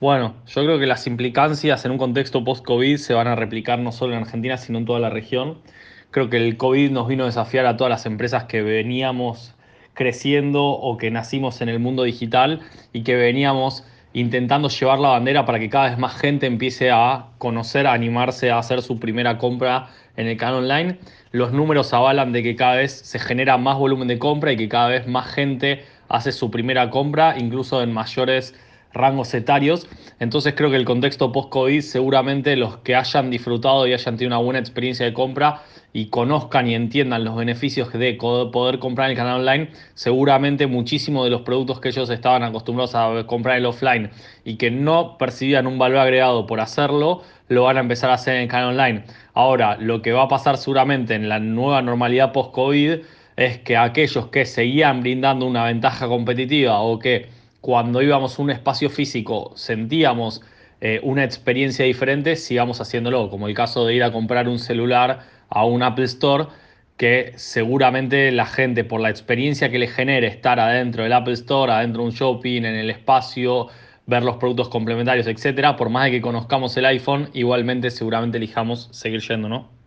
Bueno, yo creo que las implicancias en un contexto post-COVID se van a replicar no solo en Argentina, sino en toda la región. Creo que el COVID nos vino a desafiar a todas las empresas que veníamos creciendo o que nacimos en el mundo digital y que veníamos intentando llevar la bandera para que cada vez más gente empiece a conocer, a animarse a hacer su primera compra en el canal online. Los números avalan de que cada vez se genera más volumen de compra y que cada vez más gente hace su primera compra, incluso en mayores rangos etarios. Entonces creo que el contexto post-COVID seguramente los que hayan disfrutado y hayan tenido una buena experiencia de compra y conozcan y entiendan los beneficios de poder comprar en el canal online, seguramente muchísimos de los productos que ellos estaban acostumbrados a comprar en el offline y que no percibían un valor agregado por hacerlo, lo van a empezar a hacer en el canal online. Ahora, lo que va a pasar seguramente en la nueva normalidad post-COVID es que aquellos que seguían brindando una ventaja competitiva o que cuando íbamos a un espacio físico sentíamos eh, una experiencia diferente, sigamos haciéndolo, como el caso de ir a comprar un celular a un Apple Store, que seguramente la gente por la experiencia que le genere estar adentro del Apple Store, adentro de un shopping, en el espacio, ver los productos complementarios, etcétera, por más de que conozcamos el iPhone, igualmente seguramente elijamos seguir yendo, ¿no?